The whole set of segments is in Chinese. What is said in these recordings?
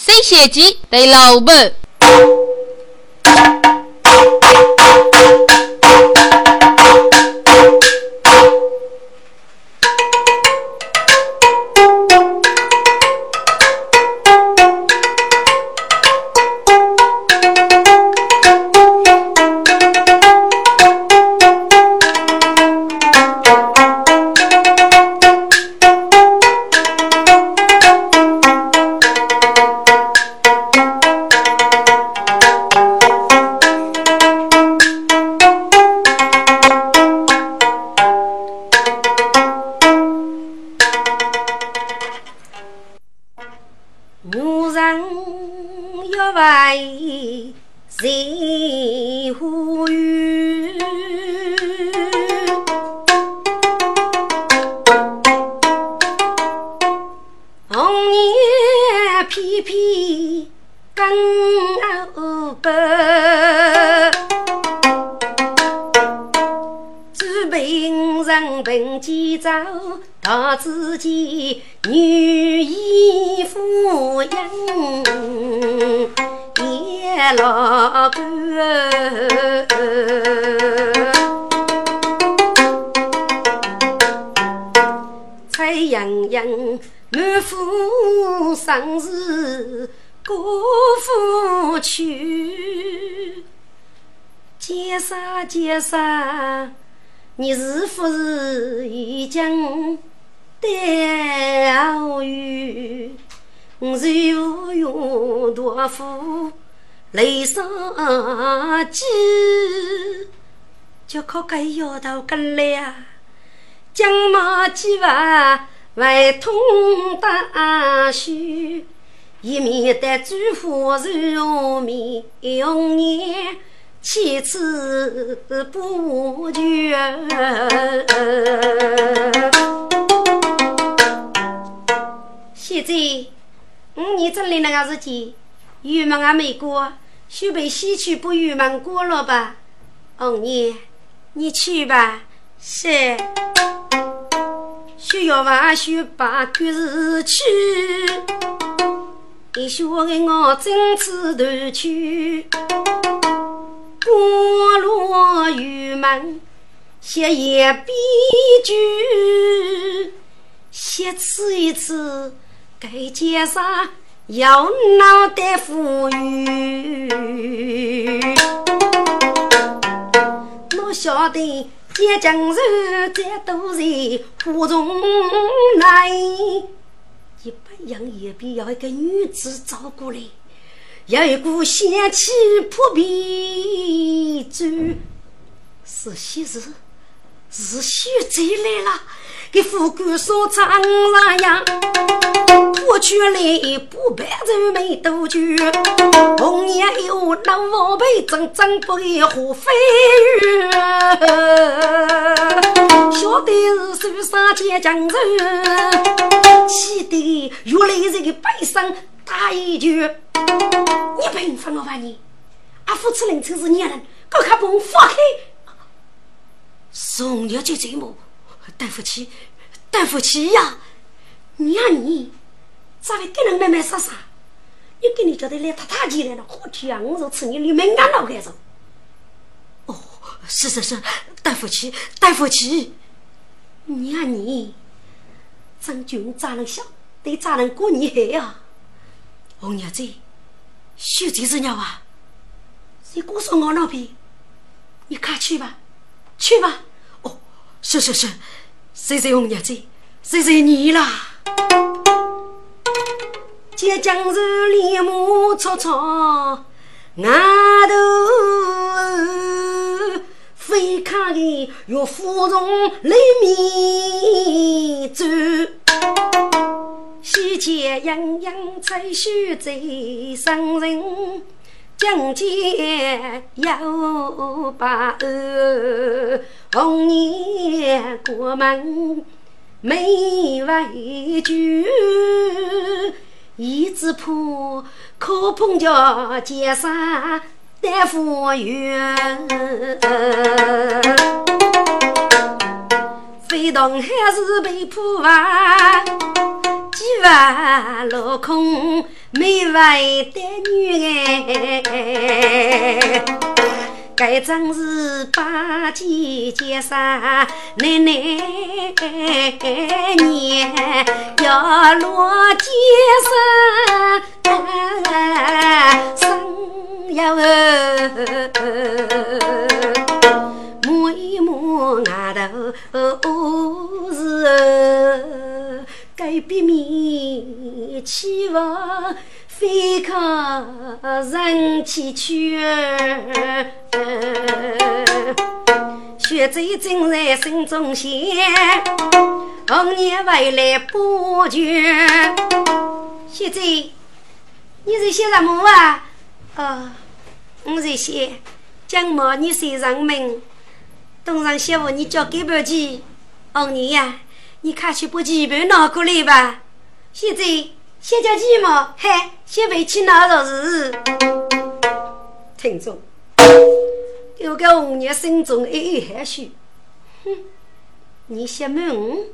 谁先鸡得老板。自己女义夫人也老干，蔡洋洋满腹生事过夫去，结啥结啥，你是不是已经？钓鱼，随无用多夫雷上鸡，就靠个摇头跟来啊！将马几万外通大树，一面的朱花树面用年，妻子不绝。现在五年整理那个事情，郁闷还没过，就被西去不郁闷过了吧？五年，你去吧。是，需要话需把故事去，你说给我真知断去，过路郁闷，写一笔句，写次一次。该街上要脑袋富裕，我晓得一江人在都在湖中来，一般养也必要一个女子照顾嘞，要一股仙气扑鼻走，是喜事，是喜贼来了。给副官说唱上样，过去来不办就没多久。红颜有老王辈，真真不会花飞鱼。晓得是手上接江人，气得越来越悲伤，打一句：你平分我吧你！阿父此人真是孽人，赶快把我放开！送了就这么。对不起，对不起呀！你呀你，咋会跟人慢慢说啥？你跟你叫的来太太起来了，好天啊！我说吃你你没俺老干着。哦，是是是，对不起，对不起。你呀你，张军咋能想，对咋能过你海呀？红娘子，兄弟是鸟啊！你告诉我那边，你快去吧，去吧。哦，是是是。谢谢红娘子，谢谢你啦！接江日里木草草，外头飞看的岳父从里面走，西街洋洋采雪在上人。将见有把儿，红颜过门没畏惧，一只破可碰着街上大夫员，非同还是被破完。几万落空，没为的女哎。该真是八戒接上奶奶年，要落街上生要摸一摸额头是该避免期望。非靠人气去，血债正在心中现，红颜未来不绝。血债，你在写什么啊？哦，我在写蒋某你谁人名？东上媳妇，你交给不起。红颜呀，你快去把棋盘拿过来吧。血债。先叫鸡毛，嘿，先回去拿着是。听众，有个红娘心中一一含蓄，哼，你先问，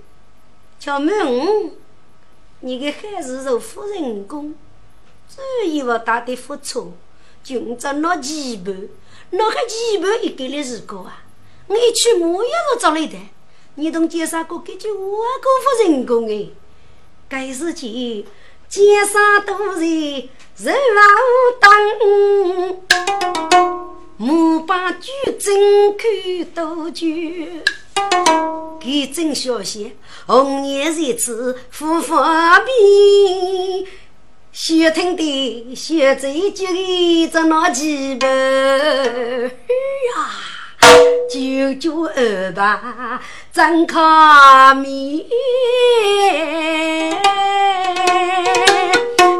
叫问，你个孩子做夫人工，只以为大的付出，就着拿几盘，拿个几盘一个的时候啊，我一去我也是找来的，你同介绍过给句外国夫人工哎，该事情。街上都是人王当，木把举真看多久？给真小些，红颜日子富方便，血吞的血醉酒着那几杯呀。九九二八真卡面，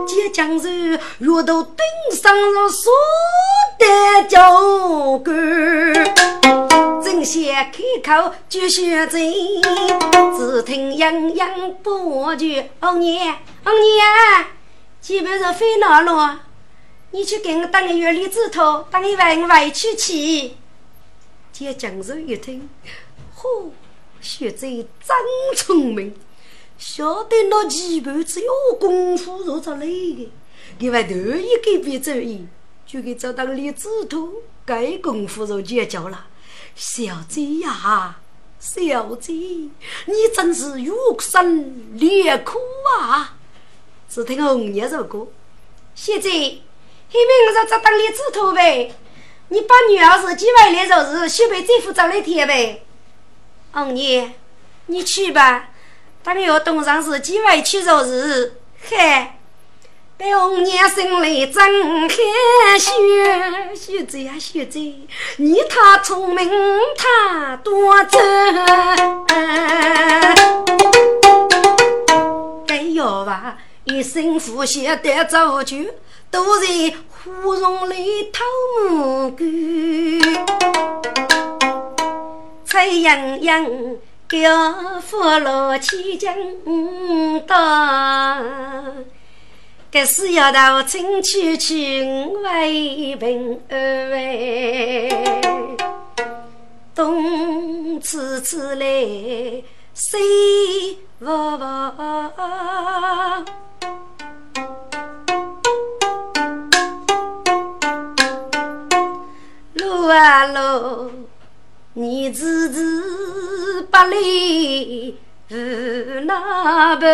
接江水月头顶上了苏的酒干，正想开口就学醉，只听洋洋波句：“红娘，红娘，基本上非闹了？你去给我打个月里子头，打一万外去去。”见江州一听，嚯，学者真聪明，晓得那棋盘只有功夫做出来的。另外头一个别注意，就给找到李子图，该功夫就结交了。小姐呀，小姐，你真是玉生烈苦啊！只听红叶这歌，现在，后面我就找到李子图呗。你把女儿自己回来做事，先被政府找来贴呗。红娘，你去吧。等要东上自己回去做事，嗨，被红娘心里真开心。小子呀，小子，你太聪明，太多真。该要吧，一身富血得早酒。都在芙蓉里偷蘑菇，菜洋洋叫福禄起江大，这是要到春去去为平二位，冬次次来西娃娃。啊喽，你自知不离无那般，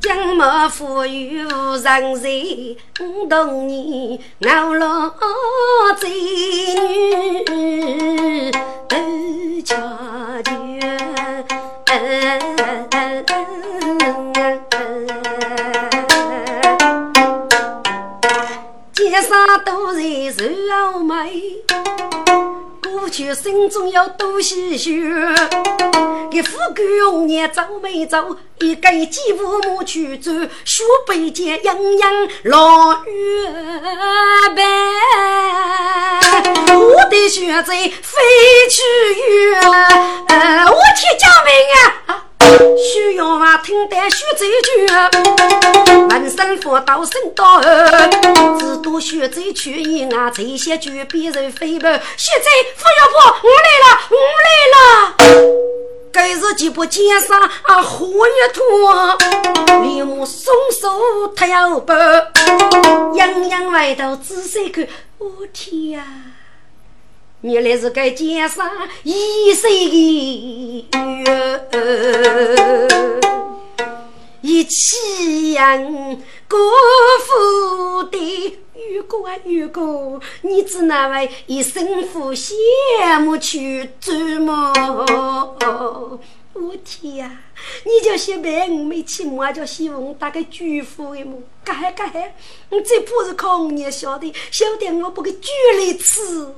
江莫富裕无人在，五冬年熬老子女都吃街上都在愁眉，过去心中有多唏嘘。一副官红颜走，一个鸡父母去走，雪北见洋洋老月白。我的血债飞去远，我替救命啊！需要嘛听得学这句，闻声佛道声道，只多学这句音啊，这些句别人飞奔。学这佛要婆，我来了，我来了。该日几不见上啊，火一团，立马松手太阳白，洋洋外头仔细看，我天呀！原来是该街上一岁的月，一起人过富的雨哥啊雨哥，你只那位一生负羡慕去琢磨。我天呀！你叫些白，我没去摸，叫希望打个祝福的么？干嗨干嗨！你这不是靠你晓得，晓得我不给举来吃。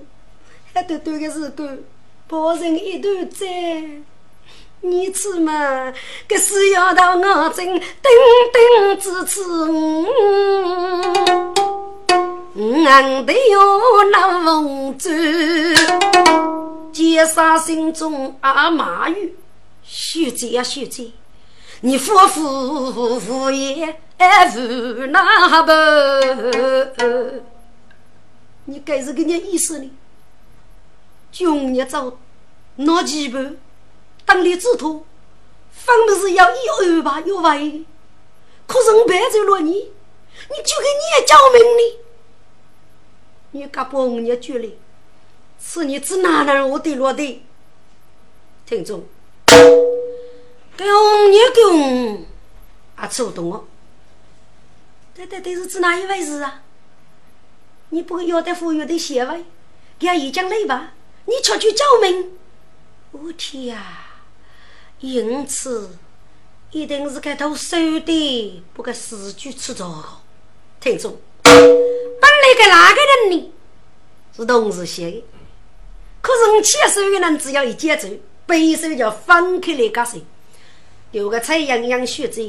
一段段的时光，抱成一段债，你吃嘛？这是要到我真等等支持我，我得要那风走，奸杀心中阿马玉，学姐呀学姐，你夫妇夫也无那不？你该是个你意思呢？穷日走，拿几盘，当立之徒，分明是要一安排有为。可是我陪着了你，你就给你也救命呢？你敢把我也救了？是你只哪能我的落的？听众，给我也给我啊，触动我。对对对，是指哪一回事啊？你不要得富裕的协会，给他一讲来吧？你出去叫门！我天呀！因此一定是个头手的，不该死去吃糟听众，本来个哪个人呢？是同事写的，可是我牵手的人只要一接走，背手就分开来割手。有个菜洋洋学者，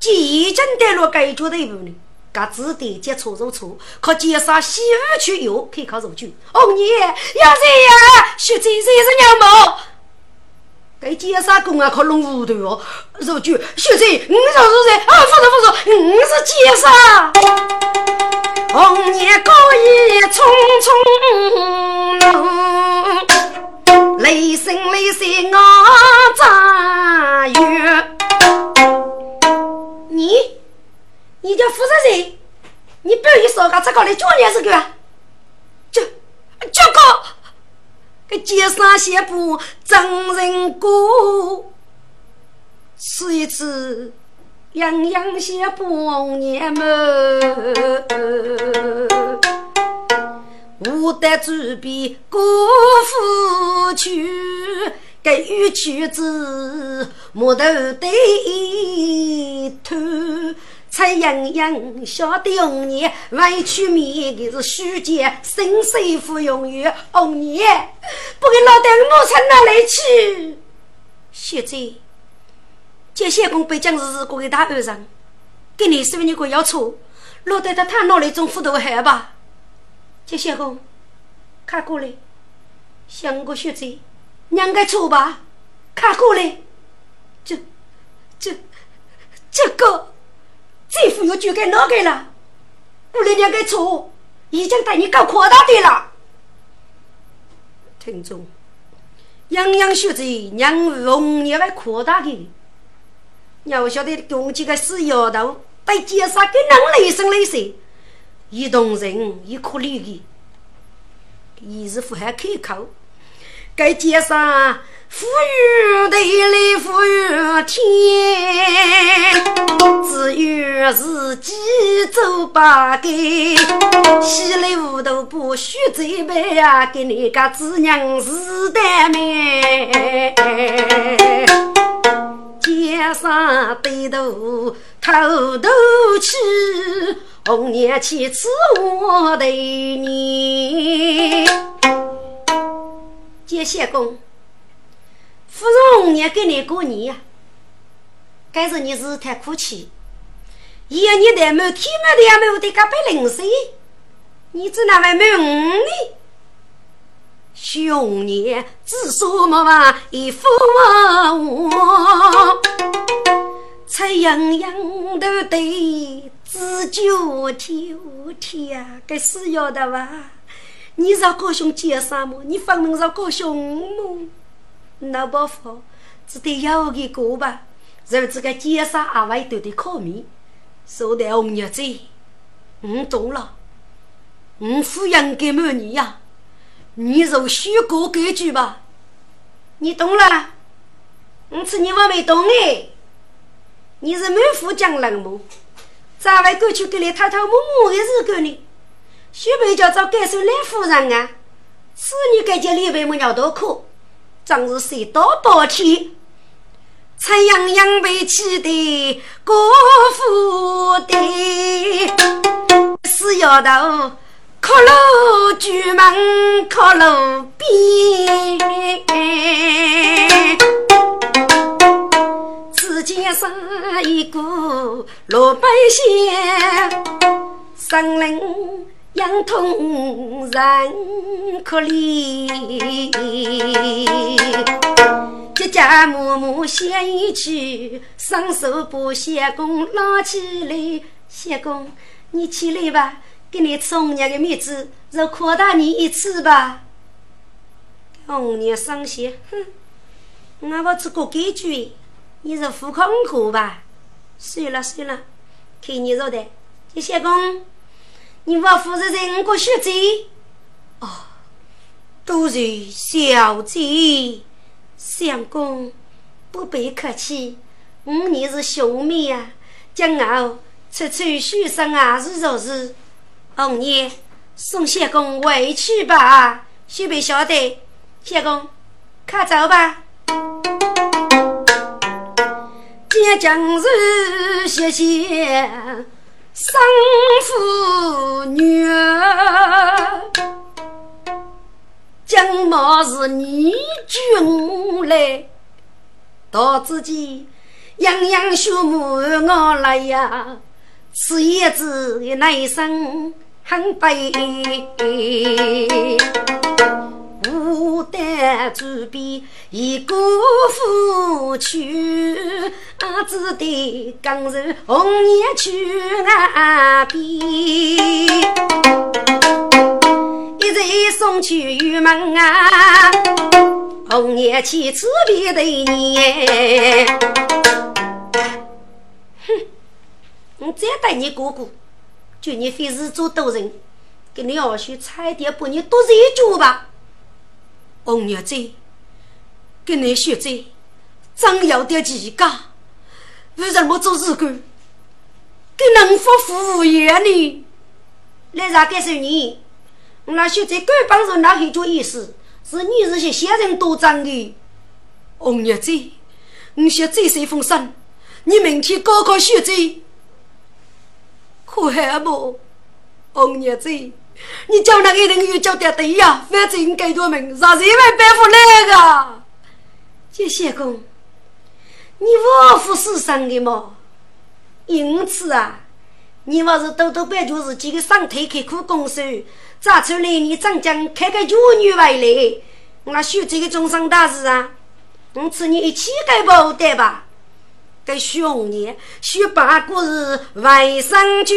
即已经带入该局的一部分。各自的接触如初，可减少西湖去游，可以靠入去。哦，你要这样，学这些是娘毛。该减少工啊，可弄糊涂哦。入去学这，你说是谁？啊，不是不是，你是减少。红颜高衣匆匆，雷声雷声我咋月？你。你叫负责人，你不要一说，俺这个来叫你是个，叫叫个，给街上写部真人歌，是一次洋洋写不年么，无得主笔过夫去，给玉曲子木头对头。蔡洋洋晓得红颜委屈面，的是虚假，身世不永远。红颜不给老邓我从哪里去？现在这些工被将士过给大二上，给你是不你个要错？老邓他他脑里种糊涂害吧？这些工，看过来，想个学姐，两个错吧？看过来，这这这个。这副又就给哪个了？我来两个错，已经对你搞扩大的了。听众，洋洋学者让容易来扩大的，你要晓得，共几个死丫头在街上跟人雷声雷声，一动人一可怜的，一是不还开口，在街上。富裕地里富裕天，只有自己走八该。稀里糊涂不许这辈呀，给你个子娘是的命。肩上背头偷偷去，红娘去伺我的你，接线工。芙蓉也给你过年呀，该是你是太哭泣，一年的没天没的也没有的，个被零碎，你只那位没五呢？兄爷知所莫忘一夫我，才洋洋的对自酒天天，该死要的哇！你让高兄介绍么？你方能让高兄么？那不好，只得要个过吧。让这个介绍阿外都得考米，说的红日子，我懂了。我夫人给么你呀？你就虚过规矩吧。你懂了？我吃你我没懂哎。你是满腹讲冷么？咋会过去给你偷偷摸摸的日子呢？许配叫做感受来夫人啊！此女该叫李白么鸟多苦，真是谁多多天。残阳阳被气的国府的，死丫头靠楼居门靠楼边，只见上一个罗百姓，生人。养通人可怜，家家母母写一曲，双手把谢公拉起来。谢公，你起来吧，给你吃红娘的面子，就夸大你一次吧。红娘伤心，哼，我不吃过几句，你是富康苦吧？算了算了，看你说的，谢公。你我夫人在五个学姐，哦，都是小姐，相公不必客气，五年是兄妹呀，将后出出学生啊是若是，红娘送相公回去吧，须别晓得，相公，快走吧，见将士谢谢。生父女儿，将毛是你君来，到自己样样学母我来呀，此叶子那一生很悲。牡丹竹边一个夫去，只得刚柔红叶去岸边，一人送去玉门啊，红叶去此别对你。哼，我再带你哥哥，就你非是做多人，给你二叔差点把你剁死一脚吧。红娘子，跟你学子，真有点奇怪，为什么做事干，跟能否服务员呢？来啥干什你？我那学子根本是那很多意思，是你是些闲人多脏的。红娘子，你学这些风声，你明天高考学子，可还不？红娘子。你叫那个人又叫得对呀，反正给多门，让谁来背负那个？谢谢公，你我府是生的吗？因此啊，你我是多多半就是几个上台开苦工手，咋出来你长江开个妇女回来？我修这个终身大事啊，我此你一起给不对吧？给兄弟学八股是外甥军。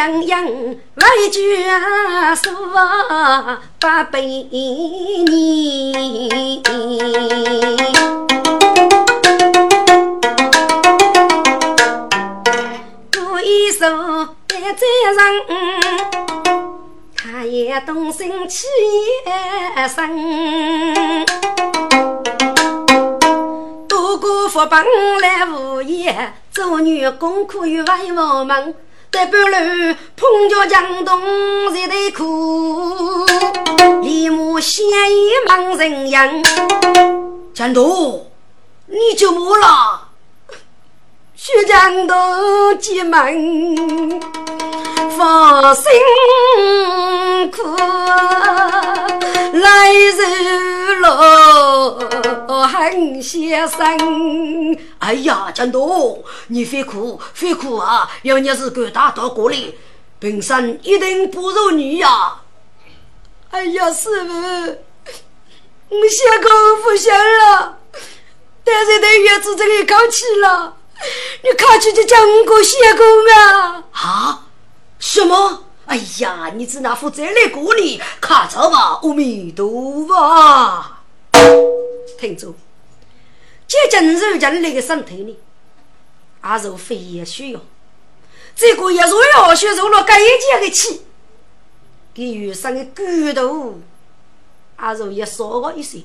不样样为句说八百年，故意说在人，他也动心起生，多过福本来无言，做女工可与外婆门。在半路碰着江东一对苦，立马先一忙人样。江东，你就没了？徐江东急忙放辛苦，来日落很先生。哎呀，江东，你非哭，非哭啊！要你是敢打到过来，本身一定不如你呀。哎呀，师傅，我谢公不行了，但是对月子这里考起了，你考起就叫我过谢公啊！啊？什么？哎呀，你只那副再来过你，看着吧，阿弥陀佛。听着，接近肉将那个身体里，阿肉非也需要，这个也若要学受了该一件的气。给余生的骨头，阿如也少我一些。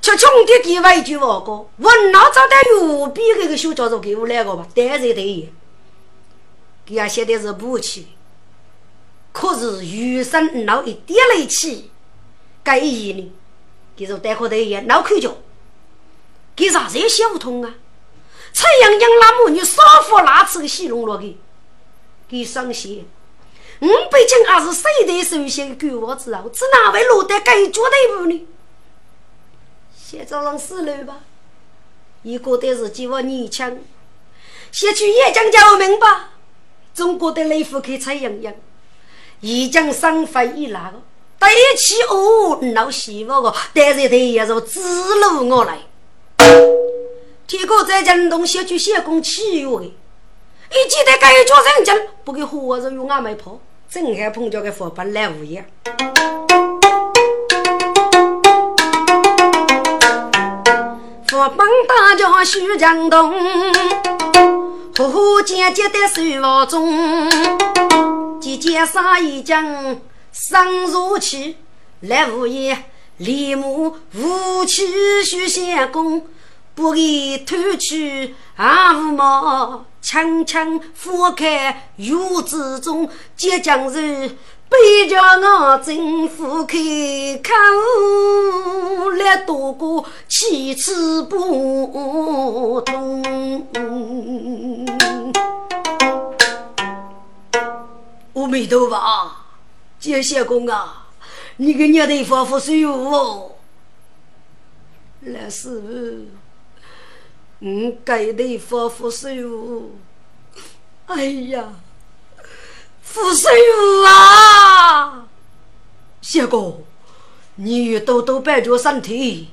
却穷的给我一句话讲：问哪找到右边那个小家伙给我来个吧？当然得。给俺写的是不起，可是余生闹一点力气，该一呢？给着带口的也脑壳脚，给啥子也想不通啊！蔡阳阳那母女少妇那次的戏弄了给，给伤心。我毕竟还是世代首先的官王之后，只哪会落得该脚的步呢？先早上死了吧，一个的是几万年轻，先去也讲叫明白。中国的雷夫可以采阳阳，已经生发已来了，对起哦闹希望个，但是他也是指路我来。结果在江东先去先攻七月，一记得该叫人家不给活着用俺没跑。正好碰着个佛本来无恙，佛本大家徐江东，呼呼渐渐的手房中，姐姐杀一将生如气，来无言，立马武器须先攻，不给偷去阿无毛。枪枪覆开月之中，即将是背着我征服开，看我来度过七次不通。阿弥陀佛，接谢公啊，你给娘的发福水哦，来师傅。我该得发福水务，哎呀，福水务啊！谢哥，你与多多保重身体，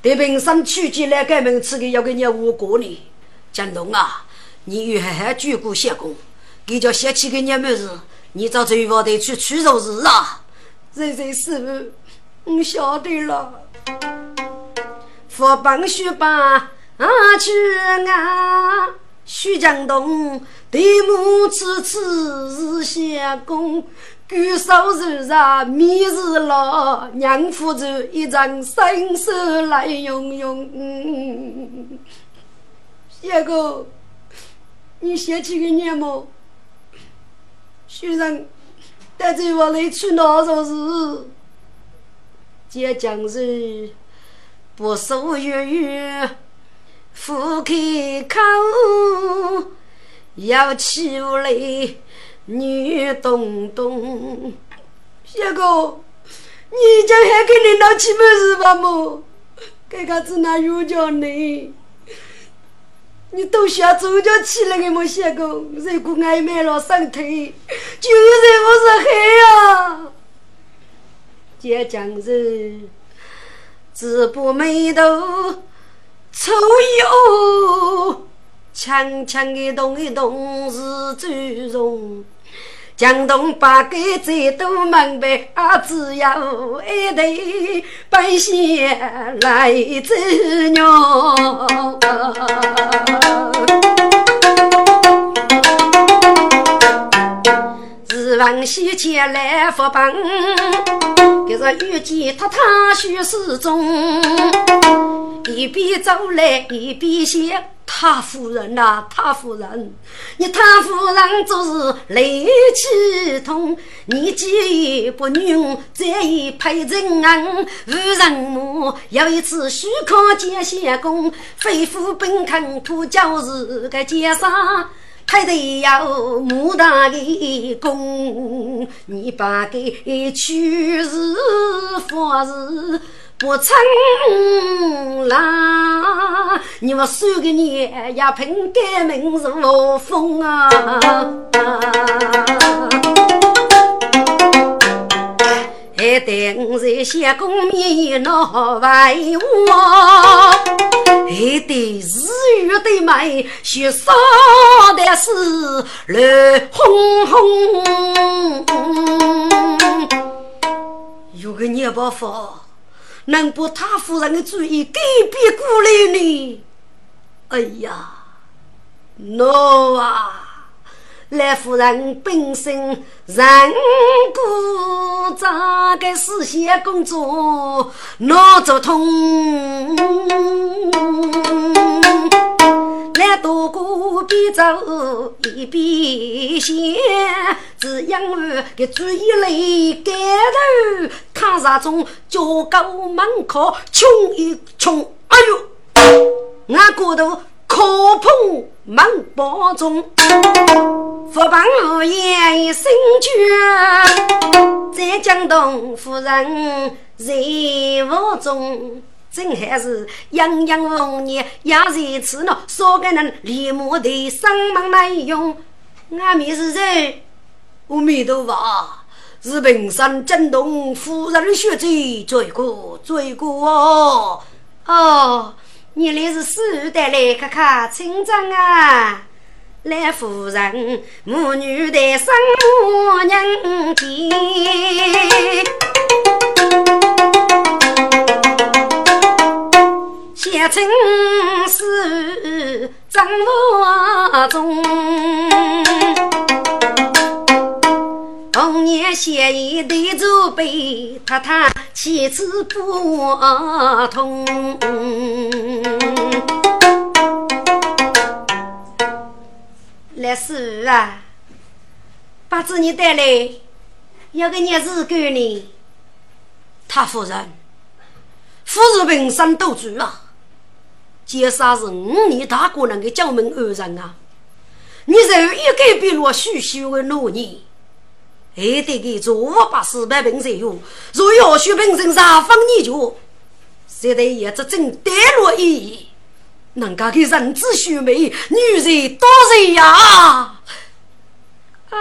得平生取起来改名次的要给你五过呢。江东啊，你与还还鞠过谢公，给叫谢起给你么子，你找最房得去取肉日啊！这这师傅，我晓得了，佛帮学吧。啊去啊！徐江东，对母此次是相公，举手如茶，面如老，娘夫着一张伸手来拥拥。相公，你想起个年么？徐人带着我来去哪做事？接将是不受月月。夫开口要起来，女东东。小哥，你家还给领导起门是吧？么？这个子哪有叫你？你都需要早点起来的么？小哥，如果挨买了身体，就是不是黑啊？这将是直播眉头。抽一哦，强强的动一动是最容，江东八个最多门白，啊，只要一对白线来走鸟。日往西前来福帮，这是遇见他他许世中。一边走来一边想，太夫人呐，太夫人，你太夫人就是雷气痛，你既不女，再一配人安，无人母。有一次许康见相公，肺腑本坑土教是个奸商，还得要牡大的功，你把给去是佛是。不成啦！你们三个年也凭改名是无风啊！还得我在相公面闹外话，还得日月的美，雪少的是乱哄哄。有个聂伯父能把他夫人的主意改变过来呢？哎呀，喏啊！来夫人本身人故，咋个事先工作脑作痛？来多过边走一边想，只因我给注意力改头，看啥中教狗门口穷一穷，哎呦，俺骨头。可碰门包中，福帮无言心绝。在江东夫人在屋中，真还是洋洋红叶也在此呢。说给人立马的生忙来用，阿弥是谁？阿弥陀佛，是平山江东夫人血罪罪过罪过哦哦。你来是四代来看看村长啊，来夫人母女的生母娘亲，写成是张我中，童年写一对祖辈，太太妻子不同。来是啊，把子你带来，要个日子给你。他夫人，夫人平生斗主啊，接杀是五年大过人的江门二人啊，你这一改变了许许的诺言，还得给做把四百平才有，若要许平身上方你就，现在也只真跌落一。人家的人子秀美，女人多人呀！啊，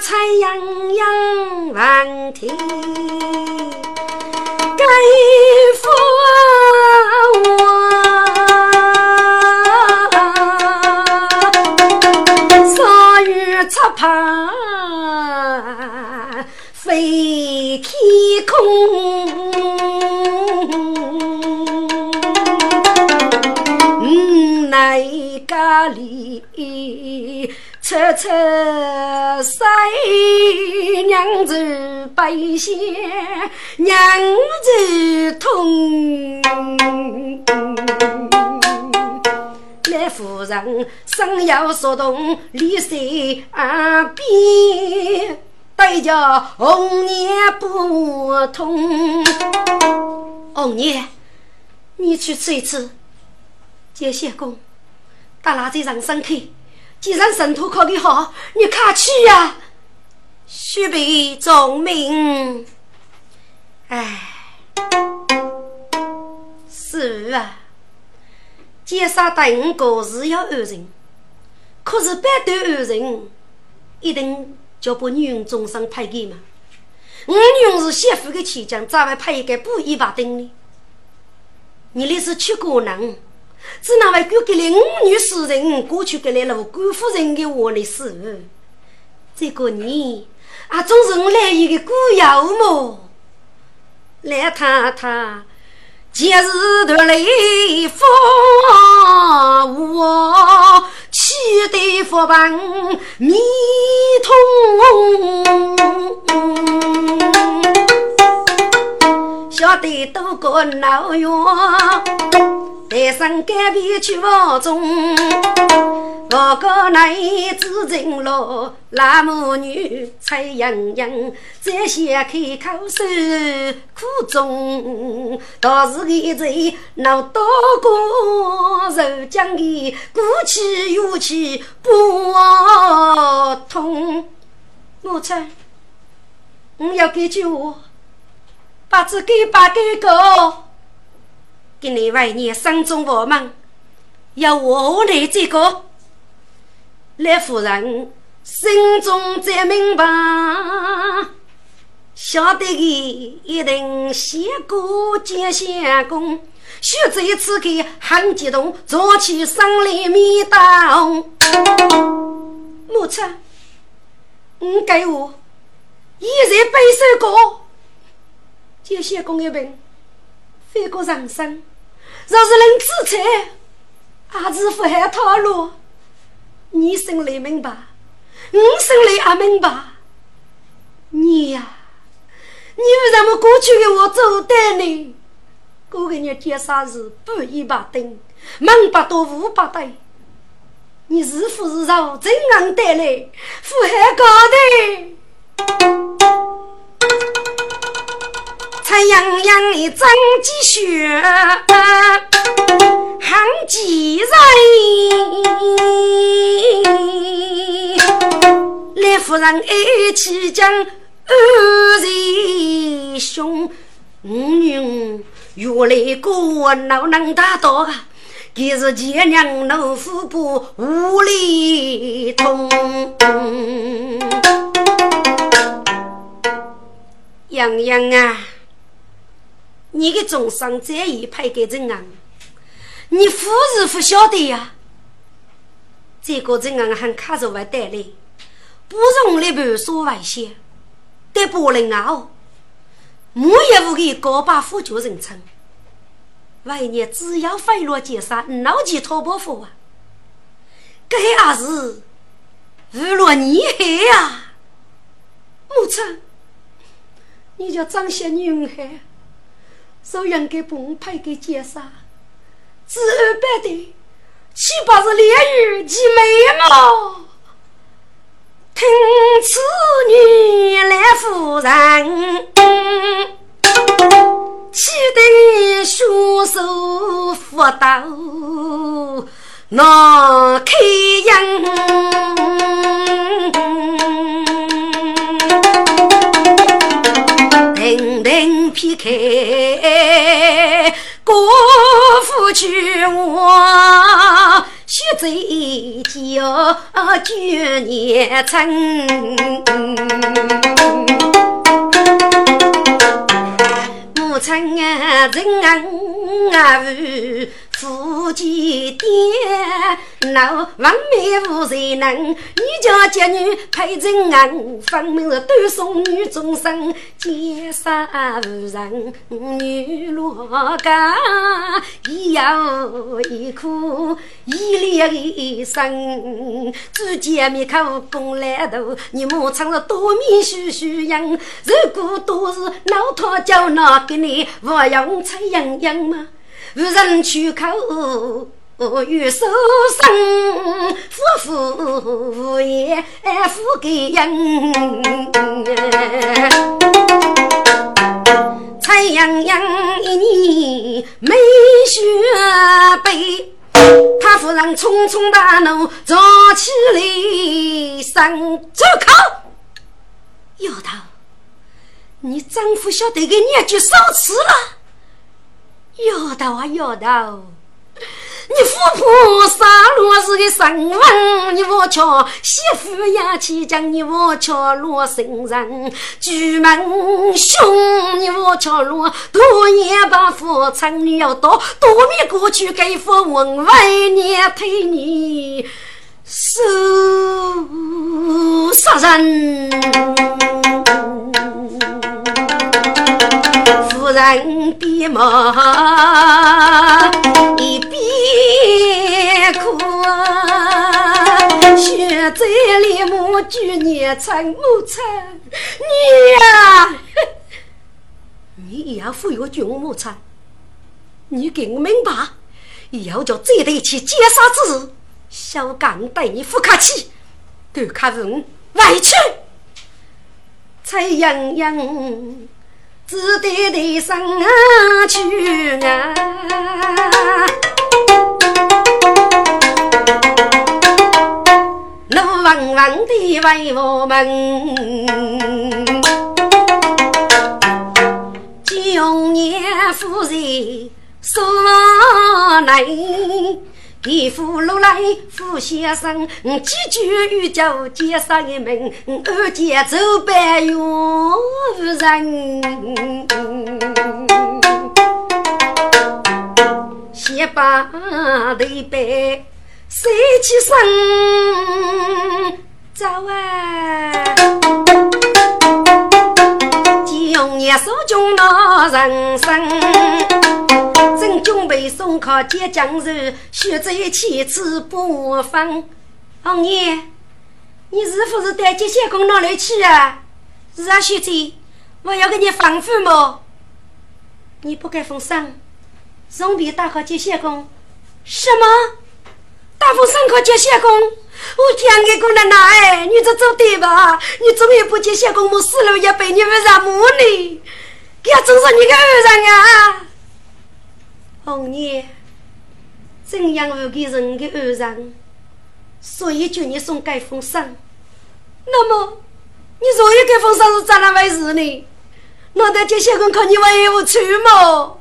彩洋洋万天，盖夫我，少雨出飞天空。家里车车塞娘子背些娘子痛，那夫人生要说动，离谁耳边对着红娘不通。红娘，你去吃一吃，接些功。大拉在上身去，既然神土考的好，你快去呀！须备重命。哎，是啊，奸杀等个是要二人，可是百对二人，一定就把女人终身配给吗？我女人是媳妇的妻将，咋会配一个不一把灯呢？你那是缺个人。只那位哥给了五女诗人，过去给了老官夫人的话的事。这个年啊，总是我来一个姑妖么？来太太，节日的来访，我气得佛帮迷通。晓得多个闹院，带上干皮去房中，我个男子进了，那母女菜洋洋，在先开口诉苦衷，倒是个贼闹多个肉浆的，鼓起勇气不通。母亲，我要给句话。把子给把给个，给你外年生中我们要我来这个，来夫人心中才明白，晓得的一定先过见相公，须这次给很激动，做起生里面当。母亲，你给我一日背首歌，见相公一病，飞过人生，若是能自残，还是不害套路。你心里明白，我心里也明白，你呀。你为什么过去给我做的呢？过个日节啥事半一百灯，门百多五百对，你是不是让怎样带来富海高的？太阳阳的张继雪，喊几人？来夫人一起讲。二弟兄，五女原来过闹能大道啊！今日见娘老夫不无理通。洋洋啊，你的重伤在意派给怎样？你夫是不晓得呀？这个怎样还卡着外带来，不容你半说外些。在柏林啊，木业务的高把夫就人称，外年只要飞落街上，脑筋脱不服啊！这也是日落你海呀！母亲，你叫张仙女受人给崩派给街上，只二百的，岂不是烈日及美貌？听此女来夫人，岂得双手扶到那开营？人劈开，国父娶我。血在脚，九年春。母亲啊，人啊，夫妻爹，老王妹夫谁能？你家侄女配人安，分明是单送女终生，结杀无人女落家，一忧一哭一烈一生。只见面口公来头，你母亲是多面须须样，如果都是老太叫那给你，我用菜样样吗？无人去口，欲受伤，夫妇无言，夫给人。蔡阳阳一年没学背，他夫人匆匆大怒，早起来上走口。丫头，你丈夫晓得给你句少吃了。丫头啊，丫头，你富婆杀罗氏的身份，你我瞧媳妇呀，去将你我瞧罗生人，举门凶，你我瞧罗多也把父亲你要到多米过去给父问为你推你。手杀人。人边骂一边哭啊，血在脸目举年成母亲，你呀，你也要抚养君母亲，你给我明白，要叫这对去劫杀之日，小刚对你不客气，都看人委屈，才洋洋。只得得上去啊！怒汪汪的为我们，九年夫人说来，地府路来傅先生，几句欲叫接上一门，二姐走白云人，先把头白谁起身？走啊？用年手中拿人参，正准备送考接江人，学在妻子不放。红叶，你是不是带接线工哪里去啊？是啊，学姐，我要给你放父么？你不该封赏，总比打好接线工。什么？大封赏考接线工？我讲给姑娘拿哎，你这做对吧？你终于不接小公母死了，也被你们让母呢？给要做上你个儿人啊！红娘，怎样不给人的儿人？所以叫你送盖封赏。那么，你若一盖封赏是咋那回事呢？难道这些公靠你为我去吗？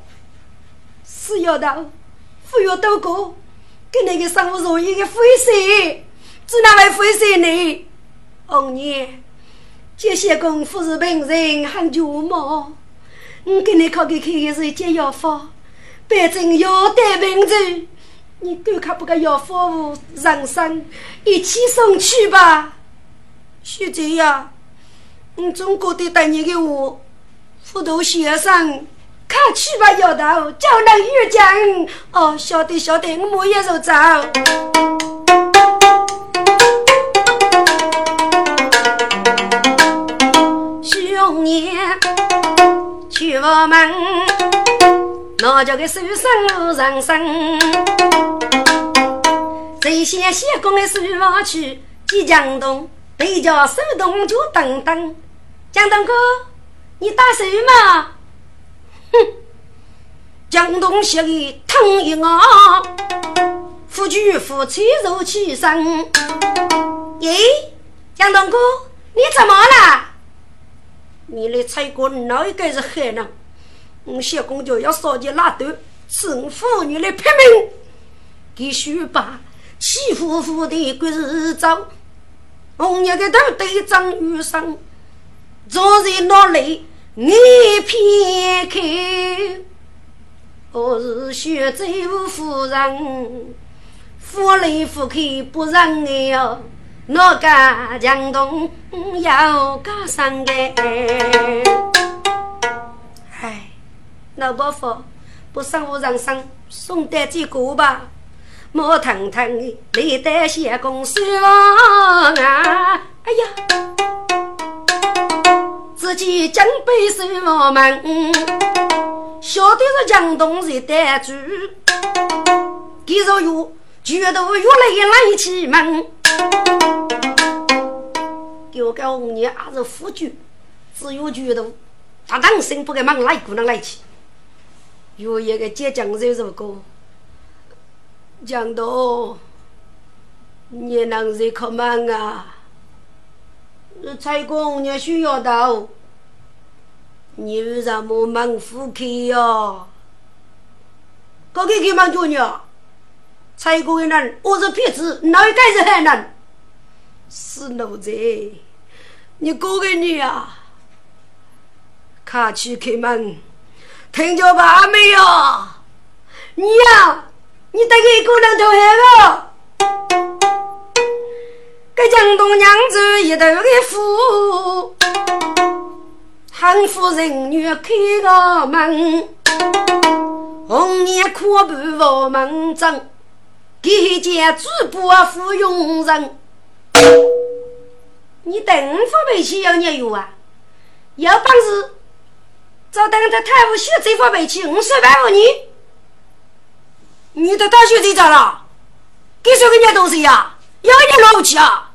是要到，不要多过，给那个生活容易的灰色。只那位会谁呢？红娘，这些功夫是平人很久吗？我给你靠给开的是解药方，反正药得病治。你敢看不个药方人生一起送去吧？是这样，你总觉得等你的话，辅导先生，看去吧，丫头，叫人遇见。哦，晓得晓得，我马上就走。年去我门，那叫个手生人生。这些写工的书房去，即江东，对家手动就等等。江东哥，你打手吗？哼！江东写的疼一啊，夫君夫妻如起身。咦，江东哥，你怎么了？你来猜过哪一个是海人？我小公就要烧起拉豆，政府你来拼命，给须把气呼呼的鬼子走。红叶的头对张雨生，昨日落泪你偏开？我是学走夫人，夫来夫去不认爱哟。那个江东要干上个，老伯父不生我人生送得几个吧？莫腾腾的累得谢公孙啊！哎呀，自己将背手我们，晓得是江东人得主，给着有觉得越来越来气闷。给我个五年还是副局，只有觉得他当心不给忙哪一个人来去。有一个浙江人如果江东，你能是可忙啊？才公你需要到，你为什么忙夫去呀？搞给给忙做呢？蔡国的人，我是骗子，哪一个是海人？是奴才，你过个女啊？卡去开门，听见话没有？你呀，你得给姑娘投海了。给江东娘子一头的福，汉夫人女开个门，红颜阔步我门正。一见主播芙蓉人，你等副背起要你有啊？要本事，找等着太傅学这副背起五十万五年。你的大学在咋了？给谁给你东西呀？要你老气啊！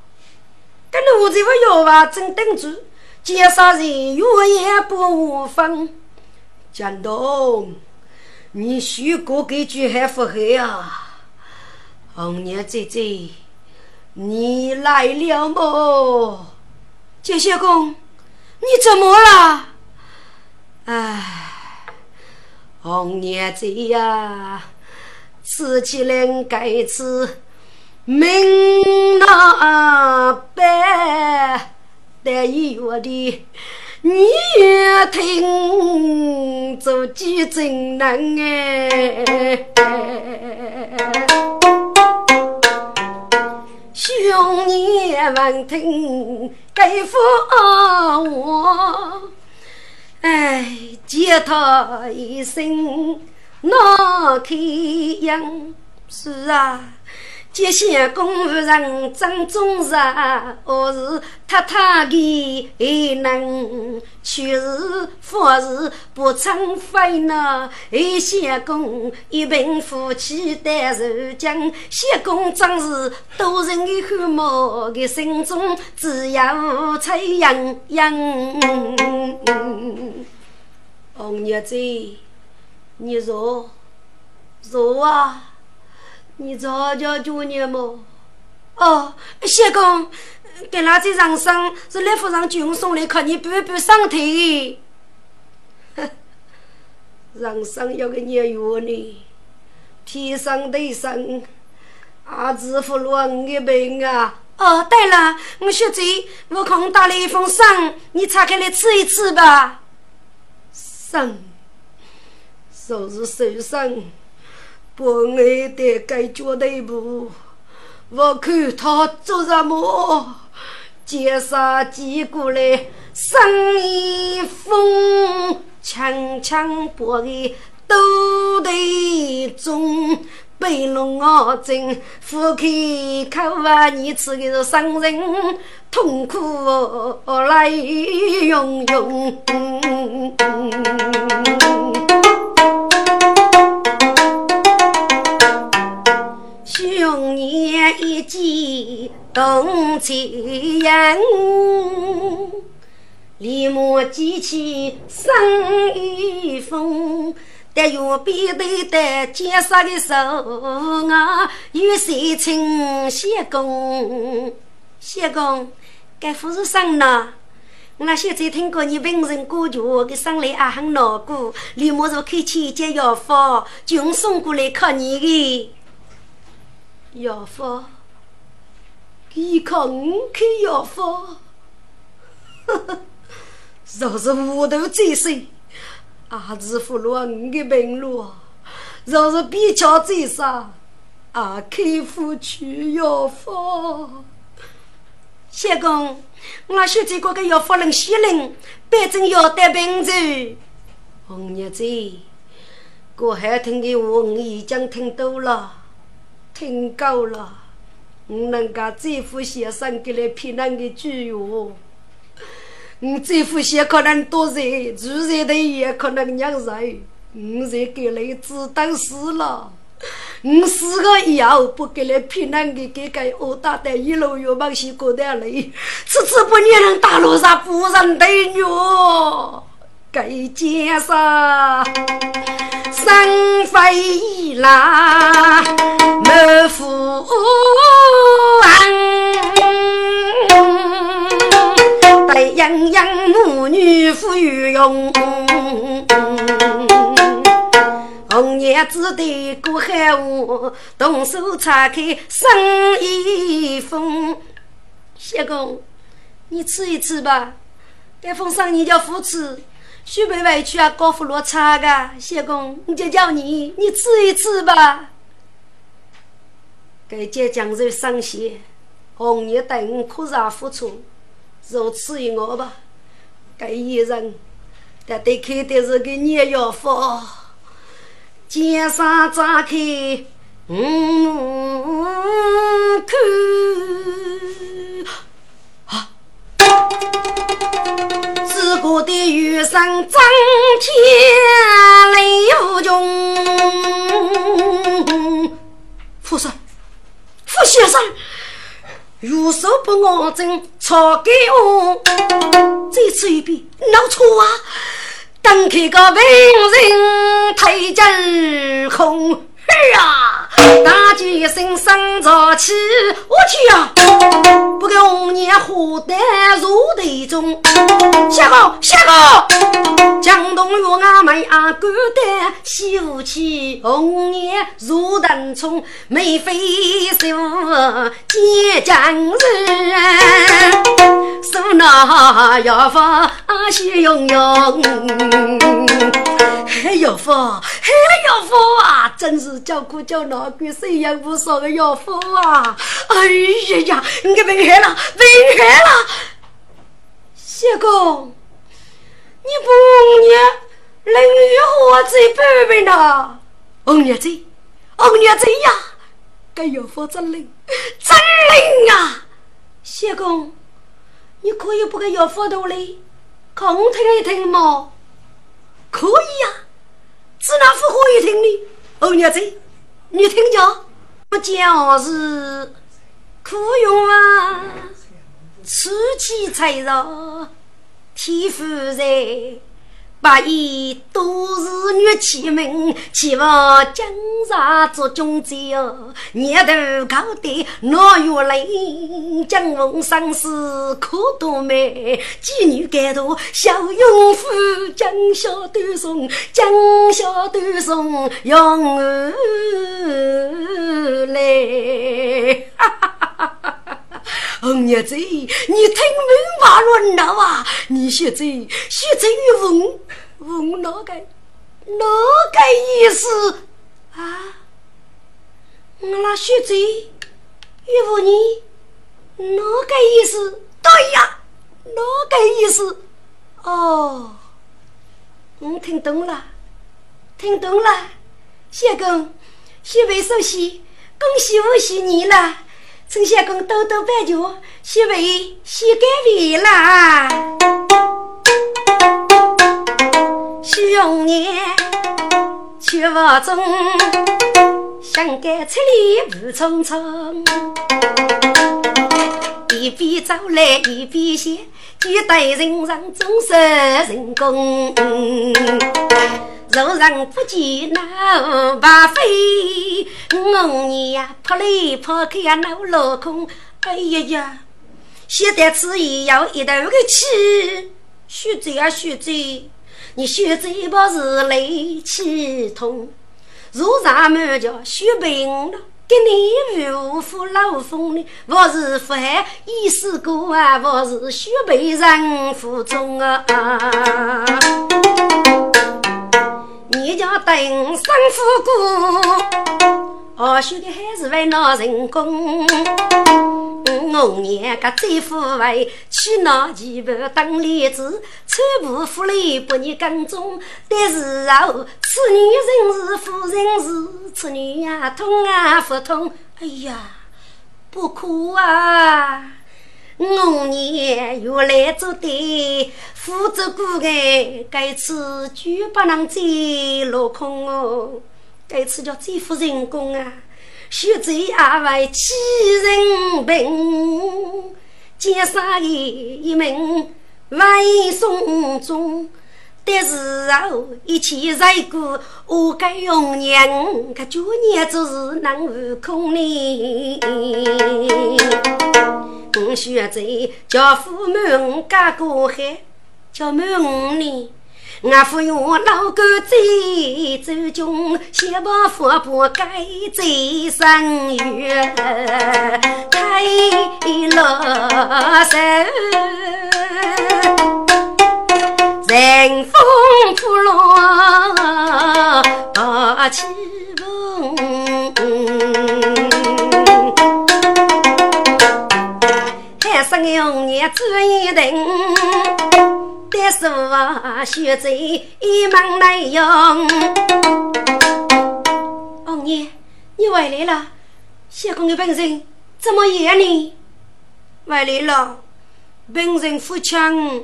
跟奴这副药吧，真等住，介绍人越也不分。江东，你许过给句还不黑啊？红娘姐姐，你来了么？杰小公，你怎么了？哎，红娘姐呀，死起来该次命那般得意我的。你听，做几真难哎！兄爷们听，该服我。哎，借他一生闹开阳，是啊。这些公务人真忠实，我是太太的能，却是凡事不称非呢。一些公一贫夫妻单受将，谢公真是多人的汗毛，的心中只有彩洋洋。红日子，你说说啊！你早叫叫你么？哦，谢公，给那在上生是来府上军送来看你搬搬身体。哼，上生要个年月呢，天生地生，儿子福乱的病啊！哦，对了，我学姐悟空带了一封信，你拆开来吃一吃吧。信，说是手生。不爱的该脚的步，我看他做什么？介绍几过来，生意风，强强把的都得中，被龙啊真，夫妻口啊，你吃的是伤人，痛苦来涌涌。兄年一见动情人，立马记起生一封，但愿别对待结杀的手啊，有谁请谢公？谢公，该不是生呢？我现在听过你文人歌曲，给生来也很难过，立马就开千间药房，就送过来看你的。药方，你看五开药方，若是无头再生，儿子俘虏五个病路；若是比较再生，啊，开夫去药方。谢公，我学这个个药方能吸人，保证药得病走。红日子，过海听的话，我已经听多了。听够了，我能够这副先生给来骗那个句哦。我这副先可能多人，住人的也可能两人，我在给来只等死了。我死个以后不给来骗那个给个恶大的一路又往西过的来，此次不你能大路上不认得女，该见啥？生飞啦，满腹恨，对养养母女富裕用。红娘子的过海河，动手拆开生一封。谢公，你吃一吃吧，这封上你叫扶持。许被委屈啊，高富落差个，谢公，你就叫你，你吃一吃吧。该接江州上线，红叶等可上付出，就吃一我吧。该一人，但得开的是个年药方，肩上扎开，嗯，看。自古的余生增添泪无穷。夫人，傅先生，如手不我正，错给我。再次一遍，闹错啊！等开个病人推进空。啊！大吉声声早起，我去呀！不个红颜花旦入队中，下个下个，江东月阿妹阿哥的西湖起，红颜入灯中，眉飞色舞见江人，手拿药方喜洋洋。嘿，药方，嘿，药方啊，真是叫苦叫难，跟谁也无说的药方啊！哎呀呀，你给危害了，危害了！谢公，你不红娘，冷雨何在半边呢？红娘子，红娘子呀，该药方真灵，真灵啊！谢公，你可以把个药方拿来，空听一听吗？可以呀，只那副可以听的。哦娘子，你听着，我讲是。苦用啊，初起才热，天父在。八一都是女器门，期望江上做中贼哦。年头高低闹月来，江风生死可多美。妓女改头小勇夫，江小端送，江小端送永儿来。哈哈哈哈！红娘子，你听明白了了啊？你现在现在问问哪个哪个意思啊？我那学在又问你哪个意思？对呀，哪个意思？哦，我听懂了，听懂了。谢公，谢位首席，恭喜恭喜你了。陈相公多多拜酒，谢位谢干位啦！徐永年去房中，想干出里雾匆匆，一边走来一边想，几代人上终是成功。路上不见那白飞，我你呀跑来跑去呀闹落空。哎呀呀，现在此也要一头个气，学嘴啊学嘴，你学嘴不是累气痛。如上满脚学病了，给你无福老风呢，我是福海一思过啊，我是学被人负重啊啊。你家等生富过，二兄弟还是为闹成功。我年个最富为去拿几百当例子，全部福利不你耕种。但是哦，此女人是夫人是，此女呀痛啊不痛？哎呀，不哭啊！我年原来做的，负责过的，该次就不能再落空哦。该次叫最负人工啊，学在阿外欺人病，奸杀的一门万送中。但是哦，一切在过，我该用娘，可九年就是能悟空呢。我学在叫父母家过海，叫满五年。我父用老狗在走中，先把父母盖在生月，开了手。人还生用年做一人，但是我学在一门内用。王爷，你回来了，相公的本人怎么样呢？回来了，本人富强。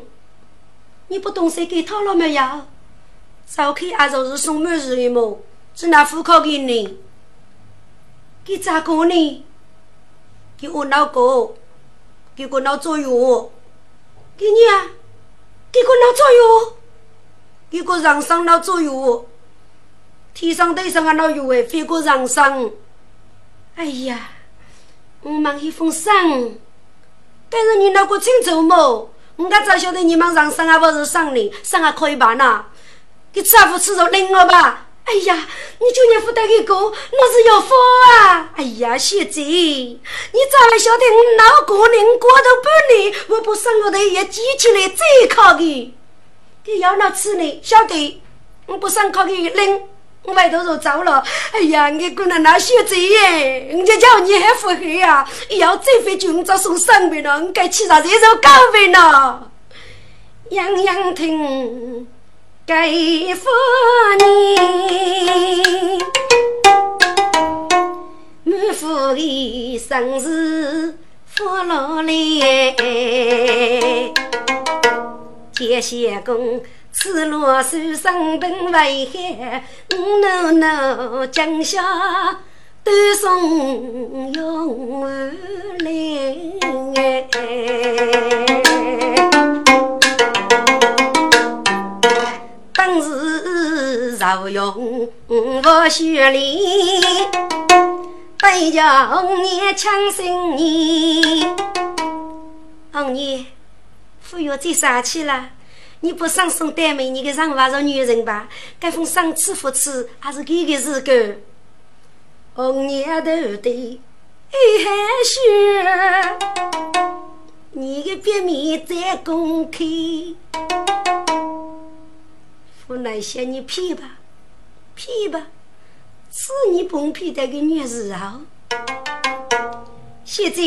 你不懂谁给他了没有？早开阿就是送满日的么？是拿户口给你？给咋个呢？给我老公，给我老左右。给你啊？给我老左右？给我上上老左右。天上地上啊老右哎，飞过上上。哎呀，我忙一封信，但是你那个清楚么？我咋晓得你们上山啊不是上林，上啊可以办呐？你吃啊不吃肉领了吧？哎呀，你就你负担一个，那是要疯啊！哎呀，小姐，你咋还晓得我脑壳灵过头半年，我不生个头也记起来最靠的。你要那吃呢？晓得，我不生靠的领，我外头就走了。哎呀，你姑娘那小姐耶，人家叫你还腹黑啊！要这回就早送生病了，我该吃啥这首高飞呢？样样听。给夫人，满腹的生事福劳来，接些功，此罗手生本为海，我努江下断送永安来。当时受用我血里，背着红颜抢生年。红颜，不要再杀气了！你不上送单妹，你个上娃是女人吧？该封上吃不吃，还是给个是个红颜头的一汗血，你的表面再公开。我来向你骗吧，骗吧，是你崩骗的个女子啊！现在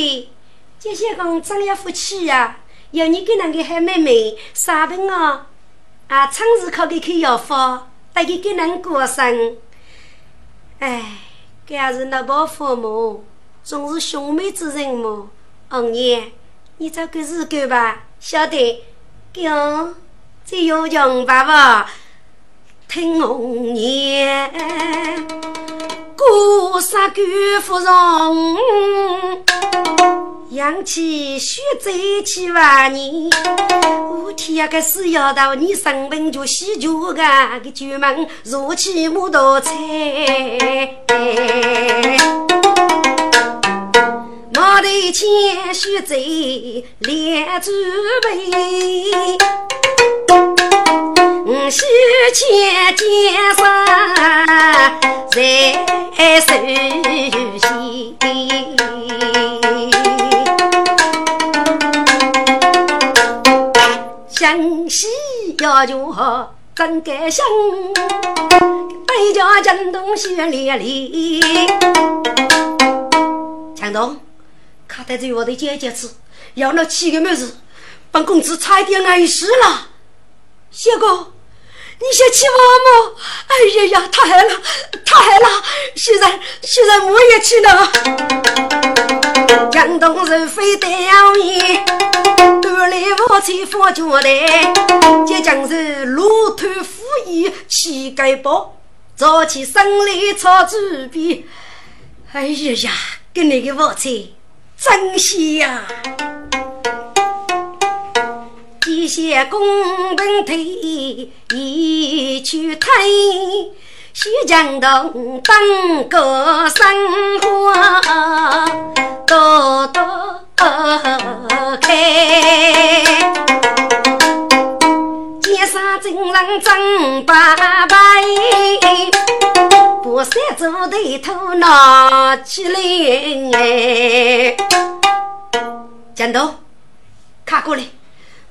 这些讲张家夫妻呀，要你给那个好妹妹杀病啊，啊，长时靠给开药方，带给给人过生。哎，这还是那帮父母，总是兄妹之人么？二爷，你找个日干吧，晓得？哥，这有用爸爸。听红颜，孤杀狗夫人，扬起血债千万年。我天呀，个死丫头，你生病就洗脚个，个酒门如起木头菜。毛头前血债两准备。西前江山在手心，湘西要求好真敢想，北家江东血淋淋。强东，看得着我的姐姐吃，要那七个妹子，本公子差点碍事了。谢公，你想欺负我？哎呀呀，太害了，太害了！现在现在我也去了。江东人非得要命，赶来我才发觉的，这将是路途富裕乞丐包，早起生来操猪皮。哎呀呀，跟那个我才真香呀！一些公本退，一去退，徐江东当个生活多多开，街上真人真八百，不三走头头拿起来，江东，看过来。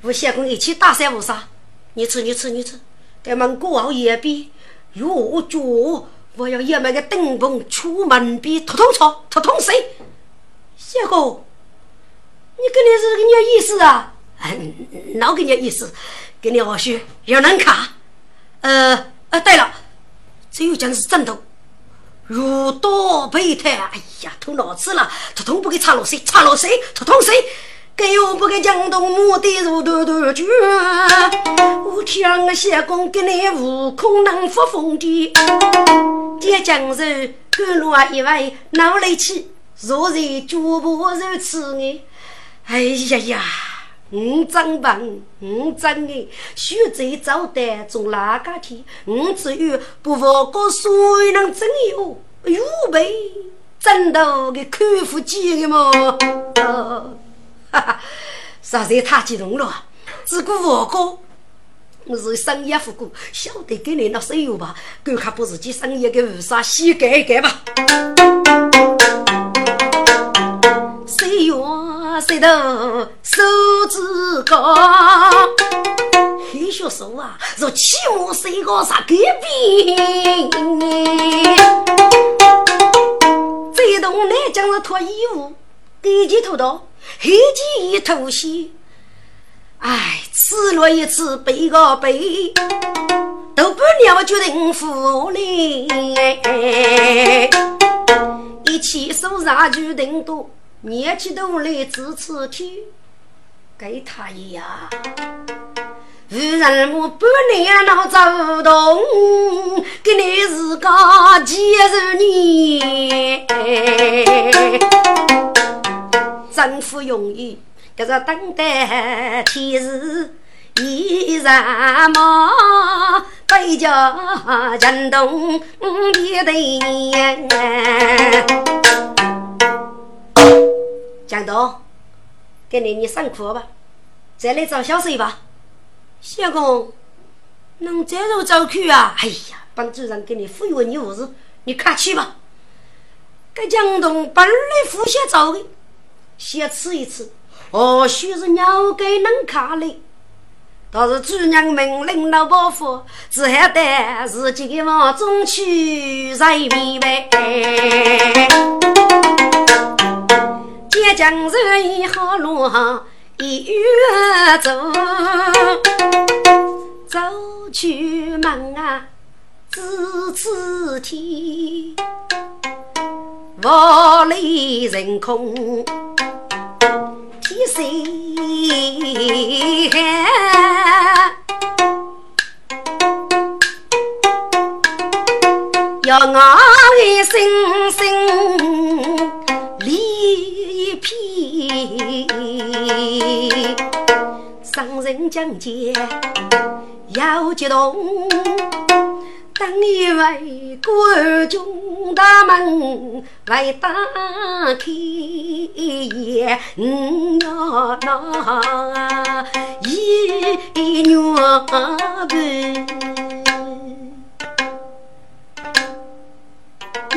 吴相公一起大三五杀，你吃你吃你吃，给们过后也比哟脚，我要要买个灯棚出门比秃头草秃头谁？相公，你跟你是个你意思啊？嗯哪个你意思？给你我说要能卡。呃呃，对了，这又讲是真的，如刀备胎。哎呀，头脑子了，秃头不给插落水，插落水，秃头谁？给我不给江东母的如头头卷，我天啊！相公给你悟空能发疯的，这江人赶路啊一位闹来气，若在脚步如此呢？哎呀呀！我真笨，我真的学在早的做哪个天？我只有不放过所有人真有预备战斗的克服机的嘛。哈哈，实在太激动了。只顾我哥，我是生意富过，晓得给你那谁有吧？赶快把自己生意给为啥先改一改吧。谁哟谁的手指高？黑学手啊，若起码谁个啥改变？这一栋南将是脱衣服，低级头刀，黑级一头血。哎，吃了一次背个背，都不了决定负哩。一起手上决定多，年纪多来支持天，给他一样。为什么半年闹走动？给你是个几十年？政府容易，可是等待天时依然么？北家江东一对年。江东，给你你上课吧，再来找小水吧。相公，能再入走去啊？哎呀，帮主任给你忽悠你五日，你客气吧。给江东本来富些早的，先吃一次，或许是鸟给能看嘞。倒是主娘们领了包袱，只还得自己往中去才明白。见江人一好路哈。一月走，走去忙啊，支支天，万里人空，天色要我一声声。上人讲解要激动，等一位官军大门来打开，五要那一月半，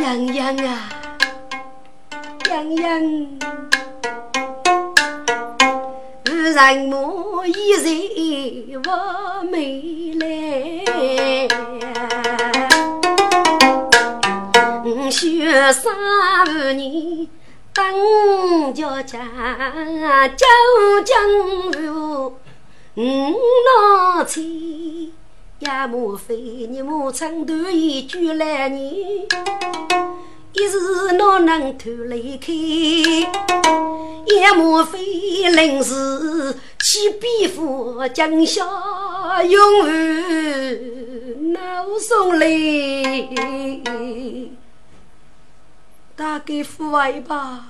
洋洋啊，洋洋。人母一人不美来，学三五年当家家，九江路五老车，也莫非你母曾断一句来你。一时哪能偷来开？也莫非临时起笔锋，江下永远闹送来？大概父爱吧。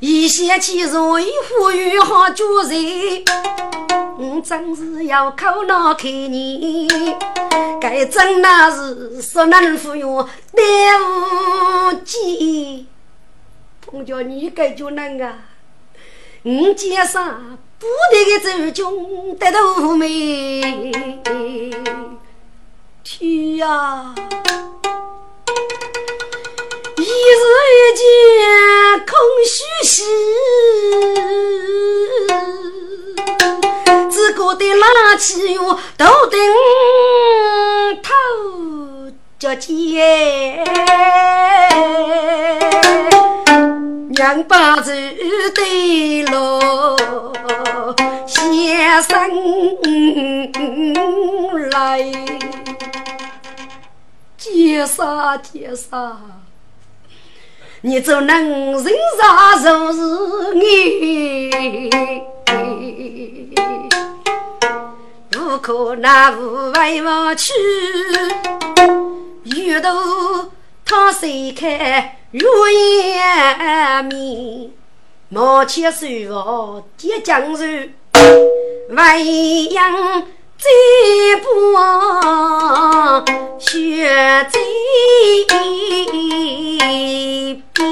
一想起若一呼吁好主人，我真是要靠脑看你。该真那是说能服用难无计，碰着你该就能啊！我肩上不得个周军得头美，天呀！日一见空虚兮，只觉得冷气哟头顶头脚尖，娘把子对喽先生来，接啥接啥。你怎能人啥如是你？不可那无为忘去，玉头汤水开如烟灭，毛切手房叠江水，万阳再不学，再别。